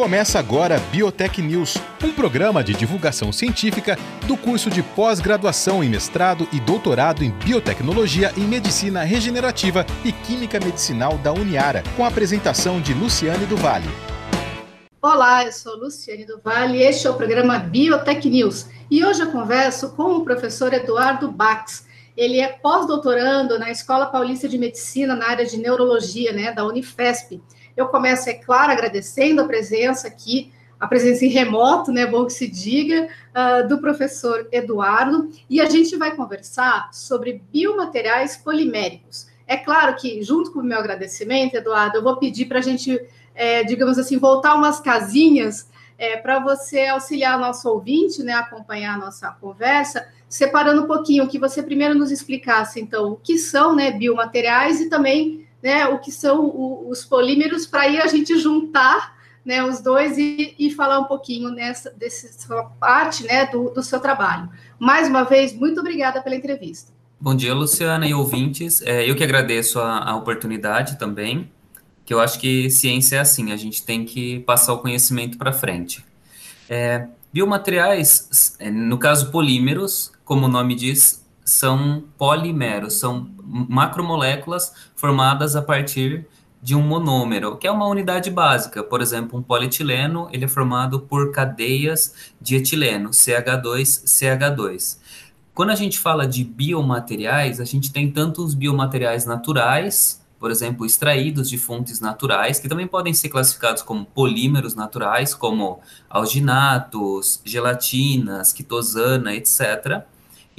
Começa agora Biotech News, um programa de divulgação científica do curso de pós-graduação em mestrado e doutorado em biotecnologia e medicina regenerativa e química medicinal da Uniara, com a apresentação de Luciane do Vale. Olá, eu sou Luciane do Vale e este é o programa Biotech News. E hoje eu converso com o professor Eduardo Bax. Ele é pós-doutorando na Escola Paulista de Medicina na área de neurologia, né, da Unifesp. Eu começo, é claro, agradecendo a presença aqui, a presença em remoto, né, bom que se diga, uh, do professor Eduardo, e a gente vai conversar sobre biomateriais poliméricos. É claro que, junto com o meu agradecimento, Eduardo, eu vou pedir para a gente, é, digamos assim, voltar umas casinhas é, para você auxiliar nosso ouvinte, né, acompanhar a nossa conversa, separando um pouquinho, que você primeiro nos explicasse, então, o que são né, biomateriais e também né, o que são o, os polímeros, para aí a gente juntar né, os dois e, e falar um pouquinho nessa dessa parte né, do, do seu trabalho. Mais uma vez, muito obrigada pela entrevista. Bom dia, Luciana e ouvintes. É, eu que agradeço a, a, oportunidade também, que eu acho que ciência é assim, a gente tem que passar o conhecimento para frente. É, biomateriais, é, no caso polímeros, como o nome diz, são polimeros, são macromoléculas formadas a partir de um monômero, que é uma unidade básica. Por exemplo, um polietileno, ele é formado por cadeias de etileno, CH2, CH2. Quando a gente fala de biomateriais, a gente tem tanto os biomateriais naturais, por exemplo, extraídos de fontes naturais, que também podem ser classificados como polímeros naturais, como alginatos, gelatinas, quitosana, etc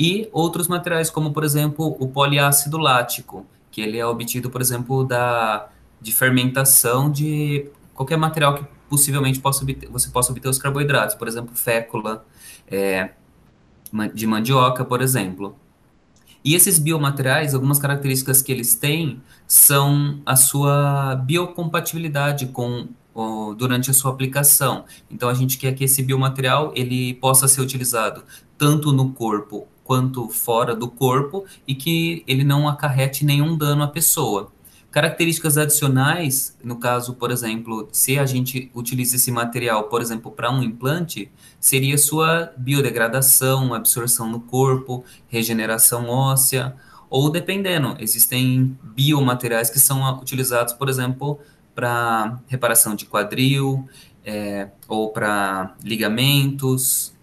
e outros materiais, como, por exemplo, o poliácido lático, que ele é obtido, por exemplo, da, de fermentação de qualquer material que possivelmente possa obter, você possa obter os carboidratos, por exemplo, fécula é, de mandioca, por exemplo. E esses biomateriais, algumas características que eles têm são a sua biocompatibilidade com durante a sua aplicação. Então a gente quer que esse biomaterial ele possa ser utilizado tanto no corpo quanto fora do corpo e que ele não acarrete nenhum dano à pessoa. Características adicionais, no caso, por exemplo, se a gente utiliza esse material, por exemplo, para um implante, seria sua biodegradação, absorção no corpo, regeneração óssea, ou dependendo, existem biomateriais que são utilizados, por exemplo, para reparação de quadril, é, ou para ligamentos,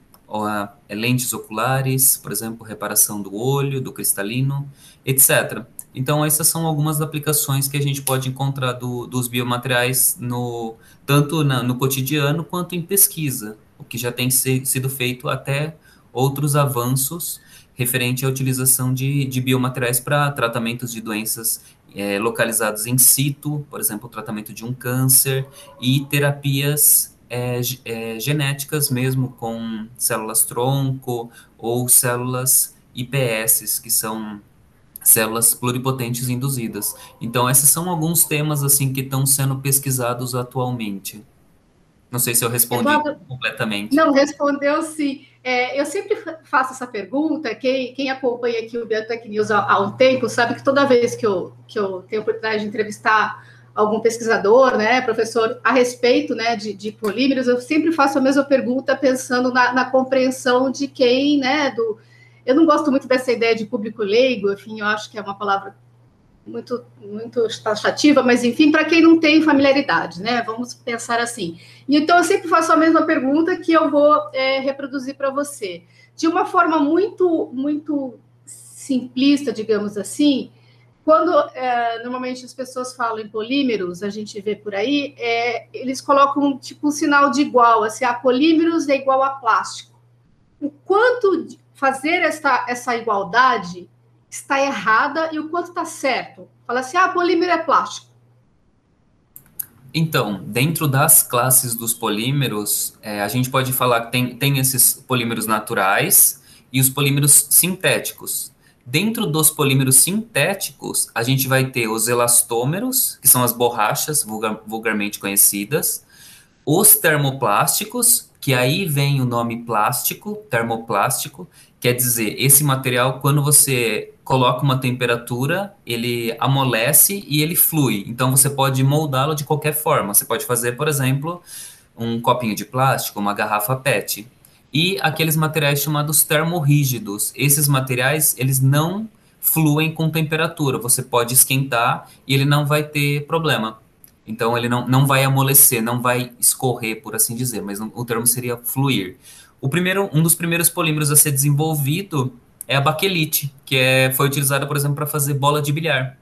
lentes oculares, por exemplo, reparação do olho, do cristalino, etc. Então, essas são algumas aplicações que a gente pode encontrar do, dos biomateriais no, tanto na, no cotidiano quanto em pesquisa, o que já tem se, sido feito até outros avanços referente à utilização de, de biomateriais para tratamentos de doenças é, em situ, por exemplo, o tratamento de um câncer e terapias é, é, genéticas mesmo, com células tronco ou células IPS, que são células pluripotentes induzidas. Então, esses são alguns temas assim que estão sendo pesquisados atualmente. Não sei se eu respondi Eduardo, completamente. Não, respondeu sim. É, eu sempre faço essa pergunta, quem, quem acompanha aqui o Biotech News há, há um tempo sabe que toda vez que eu, que eu tenho a oportunidade de entrevistar algum pesquisador, né, professor, a respeito né, de, de polímeros, eu sempre faço a mesma pergunta pensando na, na, compreensão de quem, né, do... Eu não gosto muito dessa ideia de público leigo, enfim, eu acho que é uma palavra muito, muito taxativa, mas enfim, para quem não tem familiaridade, né, vamos pensar assim. Então, eu sempre faço a mesma pergunta que eu vou é, reproduzir para você. De uma forma muito, muito simplista, digamos assim, quando é, normalmente as pessoas falam em polímeros, a gente vê por aí, é, eles colocam tipo um sinal de igual, assim, a ah, polímeros é igual a plástico. O quanto fazer essa, essa igualdade está errada e o quanto está certo? Fala assim, ah, polímero é plástico. Então, dentro das classes dos polímeros, é, a gente pode falar que tem, tem esses polímeros naturais e os polímeros sintéticos. Dentro dos polímeros sintéticos, a gente vai ter os elastômeros, que são as borrachas vulgar, vulgarmente conhecidas, os termoplásticos, que aí vem o nome plástico, termoplástico, quer dizer, esse material, quando você coloca uma temperatura, ele amolece e ele flui. Então, você pode moldá-lo de qualquer forma. Você pode fazer, por exemplo, um copinho de plástico, uma garrafa PET. E aqueles materiais chamados termorrígidos. Esses materiais, eles não fluem com temperatura. Você pode esquentar e ele não vai ter problema. Então, ele não, não vai amolecer, não vai escorrer, por assim dizer, mas o termo seria fluir. O primeiro, um dos primeiros polímeros a ser desenvolvido é a baquelite, que é, foi utilizada, por exemplo, para fazer bola de bilhar.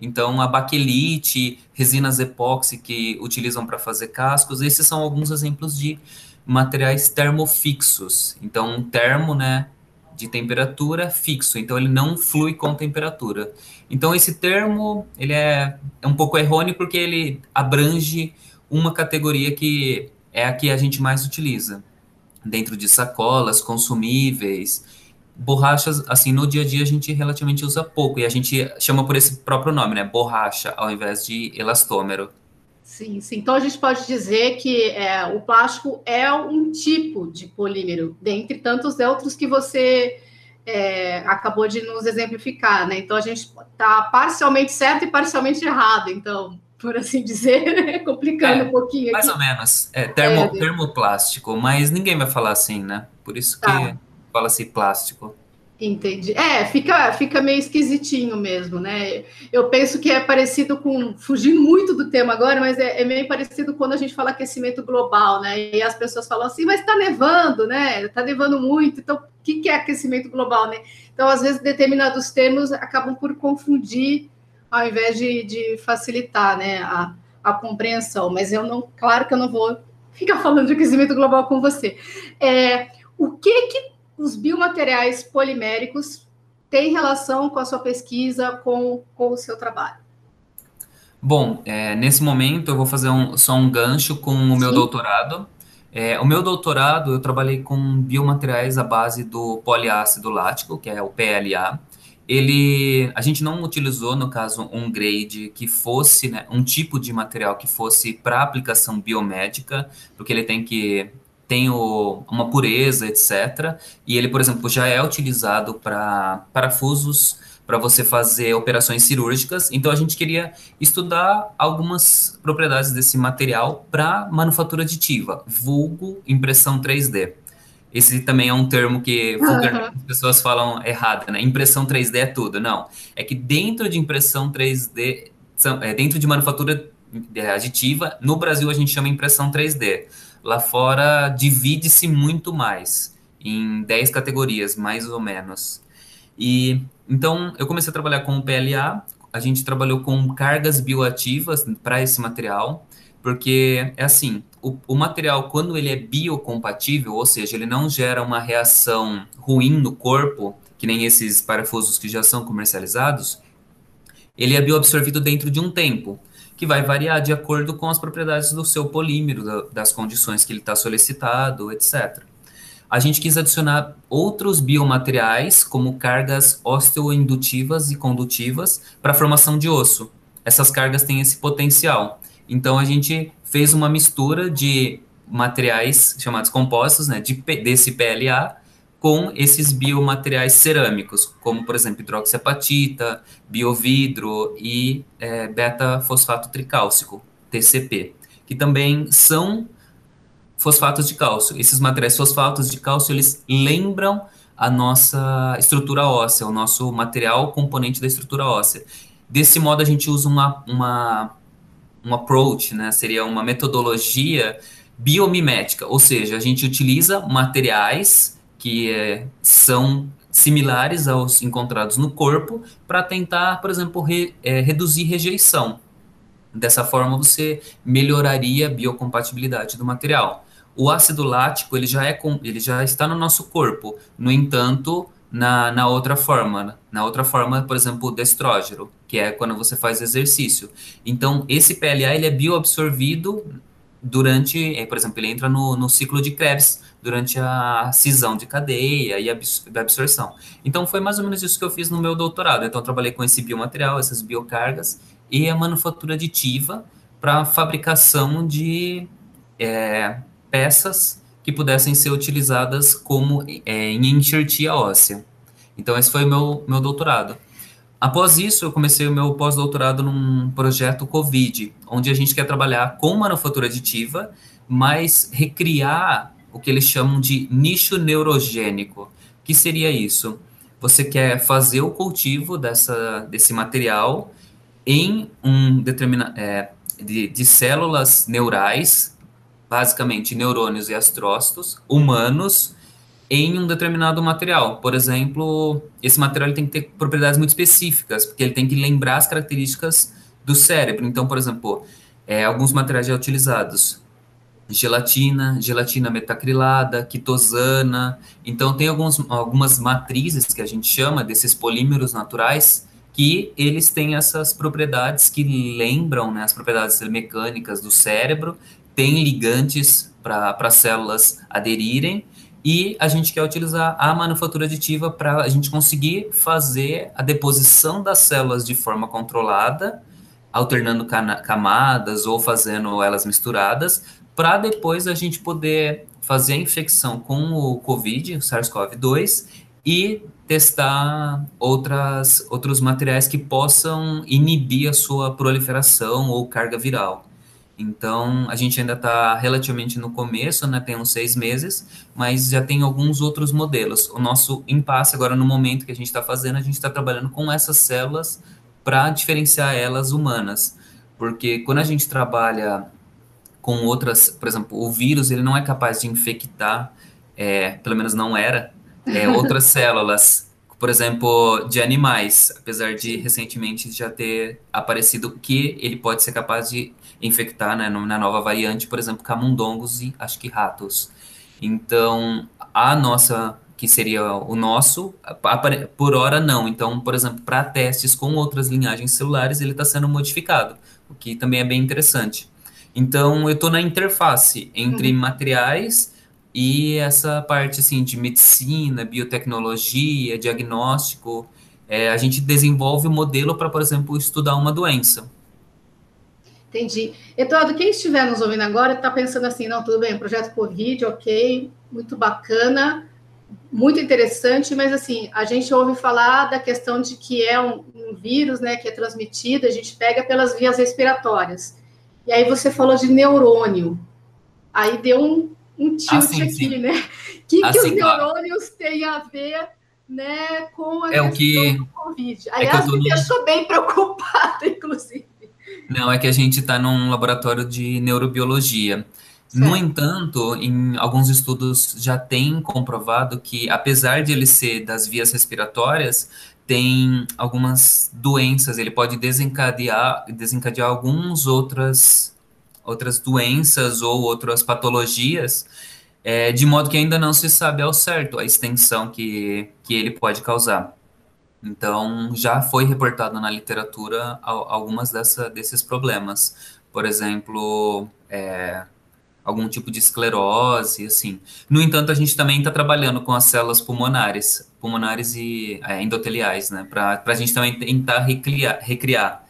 Então, a baquelite, resinas epóxi que utilizam para fazer cascos, esses são alguns exemplos de materiais termofixos. Então, termo, né, de temperatura fixo, então ele não flui com temperatura. Então, esse termo, ele é, é um pouco errôneo porque ele abrange uma categoria que é a que a gente mais utiliza, dentro de sacolas, consumíveis, borrachas, assim, no dia a dia a gente relativamente usa pouco, e a gente chama por esse próprio nome, né, borracha, ao invés de elastômero. Sim, sim. Então a gente pode dizer que é, o plástico é um tipo de polímero, dentre tantos outros que você é, acabou de nos exemplificar, né? Então a gente está parcialmente certo e parcialmente errado, então, por assim dizer, complicando é, um pouquinho. Mais ou menos. É termo, é, termoplástico, mas ninguém vai falar assim, né? Por isso que. Tá fala-se plástico. Entendi. É, fica, fica meio esquisitinho mesmo, né? Eu penso que é parecido com, fugindo muito do tema agora, mas é, é, meio parecido quando a gente fala aquecimento global, né? E as pessoas falam assim, mas está nevando, né? Está nevando muito, então o que, que é aquecimento global, né? Então, às vezes, determinados termos acabam por confundir ao invés de, de facilitar né, a, a compreensão. Mas eu não, claro que eu não vou ficar falando de aquecimento global com você. É, o que que os biomateriais poliméricos têm relação com a sua pesquisa, com, com o seu trabalho? Bom, é, nesse momento eu vou fazer um, só um gancho com o meu Sim. doutorado. É, o meu doutorado eu trabalhei com biomateriais à base do poliácido lático, que é o PLA. Ele, a gente não utilizou no caso um grade que fosse, né, um tipo de material que fosse para aplicação biomédica, porque ele tem que tem o, uma pureza, etc. E ele, por exemplo, já é utilizado para parafusos para você fazer operações cirúrgicas. Então a gente queria estudar algumas propriedades desse material para manufatura aditiva, vulgo impressão 3D. Esse também é um termo que as pessoas falam errado, né? Impressão 3D é tudo. Não. É que dentro de impressão 3D, é, dentro de manufatura aditiva, no Brasil a gente chama impressão 3D. Lá fora divide-se muito mais, em 10 categorias, mais ou menos. E então eu comecei a trabalhar com o PLA, a gente trabalhou com cargas bioativas para esse material, porque é assim, o, o, material quando ele é biocompatível, ou seja, ele não gera uma reação ruim no corpo, que nem esses parafusos que já são comercializados, ele é bioabsorvido dentro de um tempo que vai variar de acordo com as propriedades do seu polímero, das condições que ele está solicitado, etc. A gente quis adicionar outros biomateriais, como cargas osteoindutivas e condutivas, para a formação de osso. Essas cargas têm esse potencial. Então, a gente fez uma mistura de materiais chamados compostos, né, de, desse PLA, com esses biomateriais cerâmicos, como, por exemplo, hidroxiapatita, biovidro e é, beta-fosfato tricálcico, TCP, que também são fosfatos de cálcio. Esses materiais fosfatos de cálcio, eles lembram a nossa estrutura óssea, o nosso material componente da estrutura óssea. Desse modo, a gente usa uma, uma, um approach, né? seria uma metodologia biomimética, ou seja, a gente utiliza materiais que é, são similares aos encontrados no corpo para tentar, por exemplo, re, é, reduzir rejeição. Dessa forma, você melhoraria a biocompatibilidade do material. O ácido lático ele já, é, ele já está no nosso corpo, no entanto, na, na outra forma, na outra forma, por exemplo, o destrógeno, que é quando você faz exercício. Então, esse PLA ele é bioabsorvido durante, é, por exemplo, ele entra no, no ciclo de Krebs durante a cisão de cadeia e a absorção. Então, foi mais ou menos isso que eu fiz no meu doutorado. Então, trabalhei com esse biomaterial, essas biocargas e a manufatura aditiva para fabricação de é, peças que pudessem ser utilizadas como é, em enxertia óssea. Então, esse foi o meu, meu doutorado. Após isso, eu comecei o meu pós-doutorado num projeto COVID, onde a gente quer trabalhar com manufatura aditiva, mas recriar o que eles chamam de nicho neurogênico. que seria isso? Você quer fazer o cultivo dessa, desse material em um determinado é, de, de células neurais, basicamente neurônios e astrócitos humanos, em um determinado material. Por exemplo, esse material tem que ter propriedades muito específicas, porque ele tem que lembrar as características do cérebro. Então, por exemplo, é, alguns materiais já utilizados gelatina, gelatina metacrilada, quitosana. Então, tem alguns, algumas matrizes que a gente chama desses polímeros naturais que eles têm essas propriedades que lembram né, as propriedades mecânicas do cérebro, tem ligantes para as células aderirem, e a gente quer utilizar a manufatura aditiva para a gente conseguir fazer a deposição das células de forma controlada, alternando camadas ou fazendo elas misturadas, para depois a gente poder fazer a infecção com o COVID, o SARS-CoV-2, e testar outras, outros materiais que possam inibir a sua proliferação ou carga viral. Então, a gente ainda está relativamente no começo, né? Tem uns seis meses, mas já tem alguns outros modelos. O nosso impasse agora, no momento que a gente está fazendo, a gente está trabalhando com essas células para diferenciar elas humanas. Porque quando a gente trabalha com outras, por exemplo, o vírus ele não é capaz de infectar, é, pelo menos não era, é, outras células, por exemplo, de animais, apesar de recentemente já ter aparecido que ele pode ser capaz de infectar, né, na nova variante, por exemplo, camundongos e acho que ratos. Então, a nossa, que seria o nosso, por hora não. Então, por exemplo, para testes com outras linhagens celulares, ele está sendo modificado, o que também é bem interessante. Então, eu estou na interface entre uhum. materiais e essa parte assim de medicina, biotecnologia, diagnóstico. É, a gente desenvolve o um modelo para, por exemplo, estudar uma doença. Entendi. Eduardo, quem estiver nos ouvindo agora está pensando assim, não, tudo bem, projeto Covid, ok, muito bacana, muito interessante, mas assim, a gente ouve falar da questão de que é um, um vírus, né, que é transmitido, a gente pega pelas vias respiratórias. E aí você falou de neurônio. Aí deu um, um tilt ah, sim, aqui, sim. né? O que, ah, que os neurônios claro. têm a ver né, com a é o que... do Covid? Aliás, é me deixou bem preocupada, inclusive. Não, é que a gente está num laboratório de neurobiologia. Certo. No entanto, em alguns estudos já tem comprovado que, apesar de ele ser das vias respiratórias, tem algumas doenças, ele pode desencadear, desencadear algumas outras, outras doenças ou outras patologias, é, de modo que ainda não se sabe ao certo a extensão que, que ele pode causar. Então, já foi reportado na literatura algumas dessa, desses problemas. Por exemplo, é, algum tipo de esclerose, assim. No entanto, a gente também está trabalhando com as células pulmonares, pulmonares e é, endoteliais, né, para a gente também tentar recriar, recriar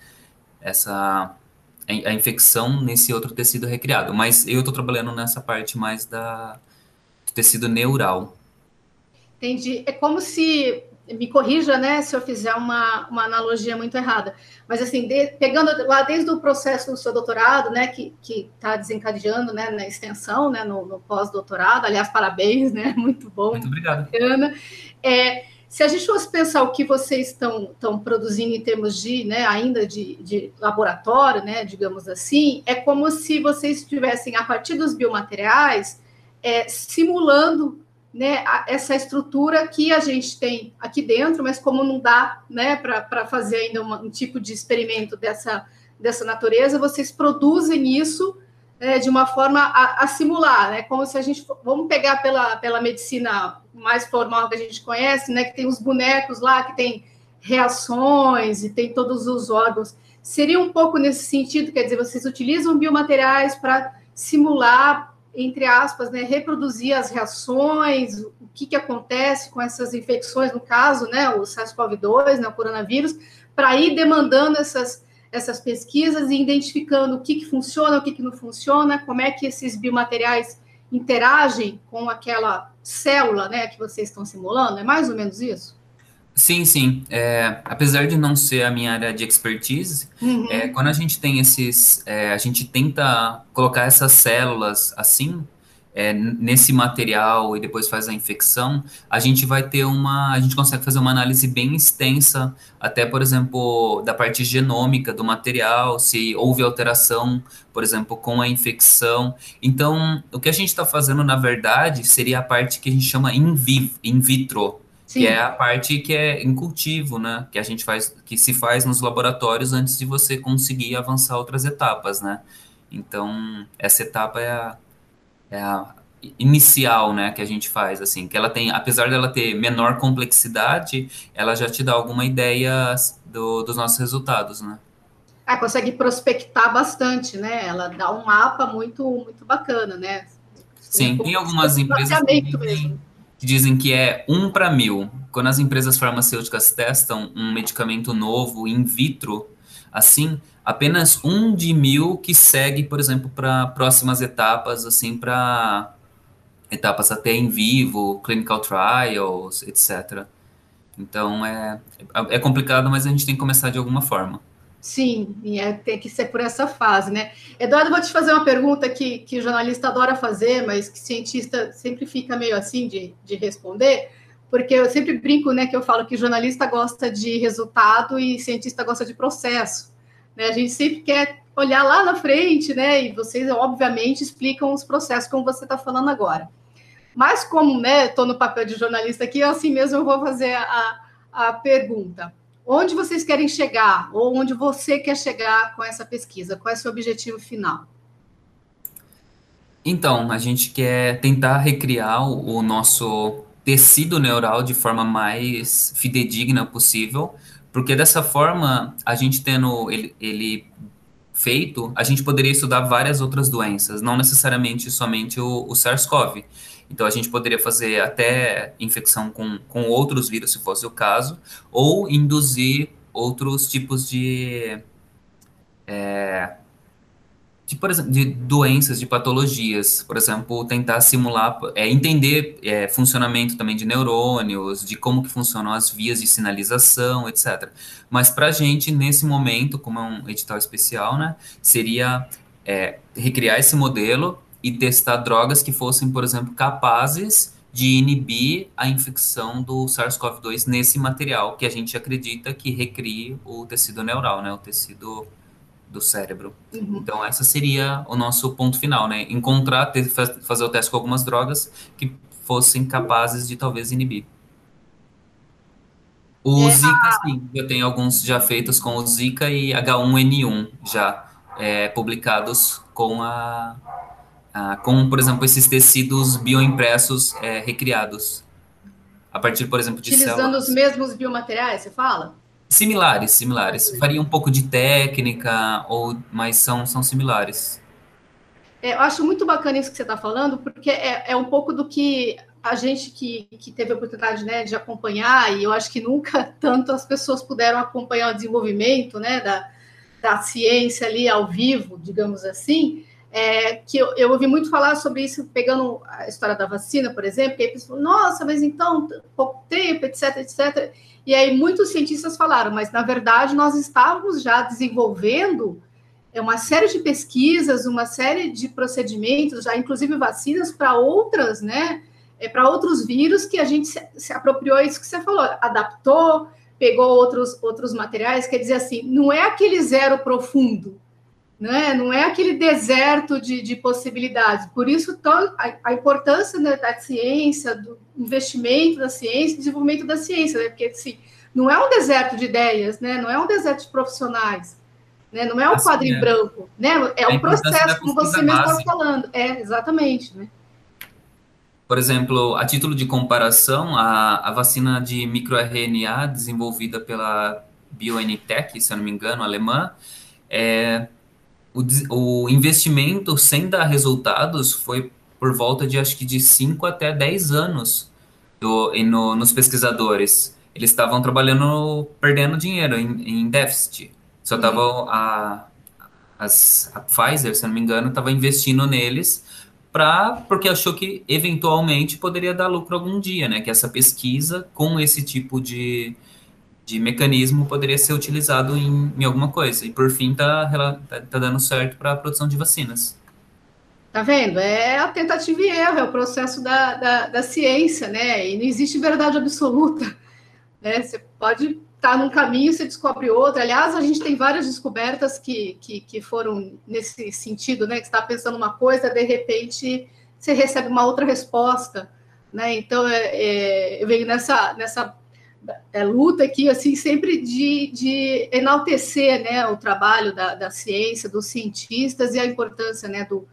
essa a infecção nesse outro tecido recriado. Mas eu estou trabalhando nessa parte mais da do tecido neural. Entendi. É como se me corrija, né, se eu fizer uma, uma analogia muito errada. Mas assim, de, pegando lá desde o processo do seu doutorado, né, que está desencadeando, né, na extensão, né, no, no pós-doutorado. Aliás, parabéns, né, muito bom. Muito obrigado. Bacana. É, se a gente fosse pensar o que vocês estão, estão produzindo em termos de, né, ainda de, de laboratório, né, digamos assim, é como se vocês estivessem, a partir dos biomateriais, é, simulando né, essa estrutura que a gente tem aqui dentro, mas como não dá né, para fazer ainda uma, um tipo de experimento dessa, dessa natureza, vocês produzem isso é, de uma forma a, a, simular, né, como se a gente. Vamos pegar pela, pela medicina mais formal que a gente conhece, né, que tem os bonecos lá, que tem reações e tem todos os órgãos. Seria um pouco nesse sentido, quer dizer, vocês utilizam biomateriais para simular entre aspas, né, reproduzir as reações, o que, que acontece com essas infecções, no caso, né, o SARS-CoV-2, né, o coronavírus, para ir demandando essas, essas pesquisas e identificando o que, que funciona, o que, que não funciona, como é que esses biomateriais interagem com aquela célula né, que vocês estão simulando? É mais ou menos isso? Sim, sim. É, apesar de não ser a minha área de expertise, Uhum. é, quando a gente tem esses, é, a gente tenta colocar essas células assim, é, nesse material e depois faz a infecção, a gente vai ter uma, a gente consegue fazer uma análise bem extensa, até, por exemplo, da parte genômica do material, se houve alteração, por exemplo, com a infecção. Então, o que a gente está fazendo, na verdade, seria a parte que a gente chama in, vivo, in vitro, Sim. que é a parte que é em cultivo, né? Que a gente faz, que se faz nos laboratórios antes de você conseguir avançar outras etapas, né? Então, essa etapa é a, é a inicial, né, que a gente faz, assim, que ela tem, apesar dela ter menor complexidade, ela já te dá alguma ideia do, dos nossos resultados, né? Ah, consegue prospectar bastante, né? Ela dá um mapa muito, muito bacana, né? Sim, tem algumas empresas que dizem que é um para mil. Quando as empresas farmacêuticas testam um medicamento novo in vitro, assim, apenas um de mil que segue, por exemplo, para próximas etapas, assim, para etapas até em vivo, clinical trials, etc. Então é, é complicado, mas a gente tem que começar de alguma forma. Sim, e é, tem que ser por essa fase, né? Eduardo, vou te fazer uma pergunta que, que o jornalista adora fazer, mas que cientista sempre fica meio assim de, de responder, porque eu sempre brinco, né, que eu falo que jornalista gosta de resultado e cientista gosta de processo. Né? A gente sempre quer olhar lá na frente, né? E vocês, obviamente, explicam os processos, como você está falando agora. Mas como, né, estou no papel de jornalista aqui, assim mesmo eu vou fazer a, a pergunta. Onde vocês querem chegar, ou onde você quer chegar com essa pesquisa? Qual é o seu objetivo final? Então, a gente quer tentar recriar o, o nosso tecido neural de forma mais fidedigna possível, porque dessa forma, a gente tendo ele, ele feito, a gente poderia estudar várias outras doenças, não necessariamente somente o, o SARS-CoV. Então, a gente poderia fazer até infecção com, com outros vírus, se fosse o caso, ou induzir outros tipos de, é, de, por exemplo, de doenças, de patologias. Por exemplo, tentar simular, é, entender é, funcionamento também de neurônios, de como que funcionam as vias de sinalização, etc. Mas para a gente, nesse momento, como é um edital especial, né, seria é, recriar esse modelo e testar drogas que fossem, por exemplo, capazes de inibir a infecção do SARS-CoV-2 nesse material que a gente acredita que recrie o tecido neural, né, o tecido do cérebro. Uhum. Então, essa seria o nosso ponto final, né? Encontrar, ter, fazer o teste com algumas drogas que fossem capazes de talvez inibir. O é, Zika, a... sim, eu tenho alguns já feitos com o Zika e H1N1 já é, publicados com a, a, com, por exemplo, esses tecidos bioimpressos é, recriados. A partir, por exemplo, de Utilizando células. os mesmos biomateriais, você fala? Similares, similares. Varia um pouco de técnica, ou, mas são, são similares. É, eu acho muito bacana isso que você está falando, porque é, é, um pouco do que a gente que, que teve a oportunidade né, de acompanhar, e eu acho que nunca tanto as pessoas puderam acompanhar o desenvolvimento né, da, da ciência ali ao vivo, digamos assim, é, que eu, eu, ouvi muito falar sobre isso, pegando a história da vacina, por exemplo, e aí pessoas nossa, mas então, pouco tempo, etc, etc. E aí muitos cientistas falaram, mas na verdade nós estávamos já desenvolvendo uma série de pesquisas, uma série de procedimentos, já inclusive vacinas para outras, né, é, para outros vírus que a gente se, se apropriou isso que você falou, adaptou, pegou outros, outros materiais, quer dizer assim, não é aquele zero profundo, né? não é aquele deserto de, de possibilidades. Por isso, a, a importância né, da ciência, do investimento da ciência, desenvolvimento da ciência, né? porque assim, não é um deserto de ideias, né? não é um deserto de profissionais, né? não é um assim, quadro é. branco, né? é um processo, como você mesmo está falando. É, exatamente. Né? Por exemplo, a título de comparação, a, a vacina de microRNA desenvolvida pela BioNTech, se eu não me engano, alemã, é, o, o investimento sem dar resultados foi por volta de acho que de 5 até 10 anos do, no, nos pesquisadores. Eles estavam trabalhando, perdendo dinheiro em, em déficit. Só estava uhum. a, as, a Pfizer, se não me engano, estava investindo neles pra, porque achou que eventualmente poderia dar lucro algum dia, né? Que essa pesquisa com esse tipo de, de mecanismo poderia ser utilizado em, em alguma coisa. E por fim, está tá, tá dando certo para a produção de vacinas. Tá vendo? É a tentativa e erro, é o processo da, da, da ciência, né? E não existe verdade absoluta. Né? Você pode estar tá num caminho, você descobre outro. Aliás, a gente tem várias descobertas que, que, que foram nesse sentido, né? Que você está pensando uma coisa, de repente você recebe uma outra resposta, né? Então, é, é, eu venho nessa, nessa é, luta aqui, assim, sempre de, de enaltecer, né? O trabalho da, da ciência, dos cientistas e a importância, né? Do,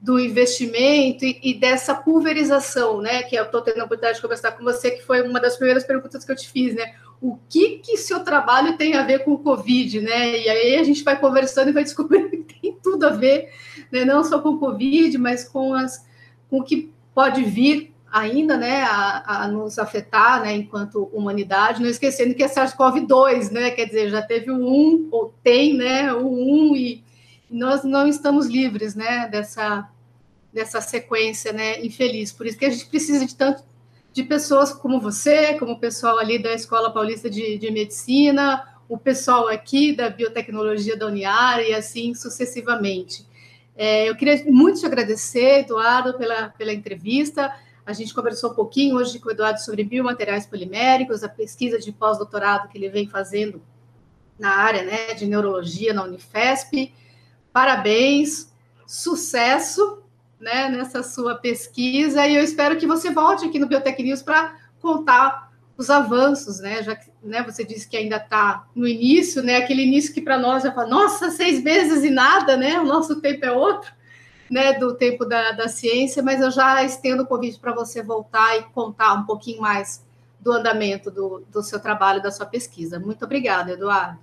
do investimento e, e, dessa pulverização, né? Que eu estou tendo a oportunidade de conversar com você, que foi uma das primeiras perguntas que eu te fiz, né? O que que seu trabalho tem a ver com o Covid, né? E aí a gente vai conversando e vai descobrindo que tem tudo a ver, né? Não só com o Covid, mas com as com o que pode vir ainda, né? A, a nos afetar, né? Enquanto humanidade, não esquecendo que é SARS-CoV-2, né? Quer dizer, já teve o um ou tem, né? O um e nós não estamos livres, né, dessa, dessa sequência, né, infeliz. Por isso que a gente precisa de tanto de pessoas como você, como o pessoal ali da Escola Paulista de, de Medicina, o pessoal aqui da Biotecnologia da Uniara e assim sucessivamente. É, eu queria muito te agradecer, Eduardo, pela, pela entrevista. A gente conversou um pouquinho hoje com o Eduardo sobre biomateriais poliméricos, a pesquisa de pós-doutorado que ele vem fazendo na área né, de neurologia na Unifesp. Parabéns, sucesso né, nessa sua pesquisa e eu espero que você volte aqui no Biotech News para contar os avanços, né? Já que né, você disse que ainda está no início, né? Aquele início que para nós já fala, nossa, seis meses e nada, né? O nosso tempo é outro, né? Do tempo da, da ciência, mas eu já estendo o convite para você voltar e contar um pouquinho mais do andamento do, do seu trabalho, da sua pesquisa. Muito obrigada, Eduardo.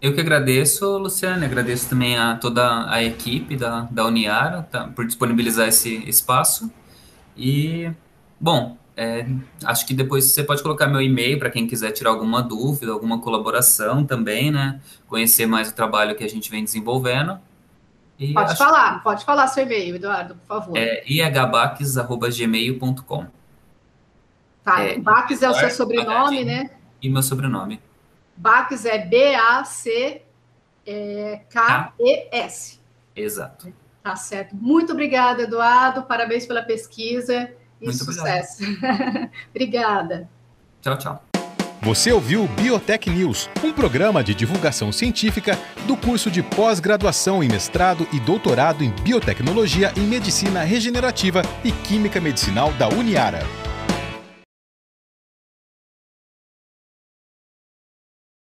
Eu que agradeço, Luciane, agradeço também a toda a equipe da, da Uniara tá, por disponibilizar esse espaço. E, bom, é, acho que depois você pode colocar meu e-mail para quem quiser tirar alguma dúvida, alguma colaboração também, né? Conhecer mais o trabalho que a gente vem desenvolvendo. E pode falar, pode falar seu e-mail, Eduardo, por favor. É ihbaques.gmail.com. Tá, é, Baques é o seu sobrenome, né? E meu sobrenome. Baques é B-A-C-K-E-S. Exato. Tá certo. Muito obrigada, Eduardo. Parabéns pela pesquisa e Muito sucesso. obrigada. Tchau, tchau. Você ouviu o Biotech News, um programa de divulgação científica do curso de pós-graduação em mestrado e doutorado em biotecnologia em medicina regenerativa e química medicinal da Uniara.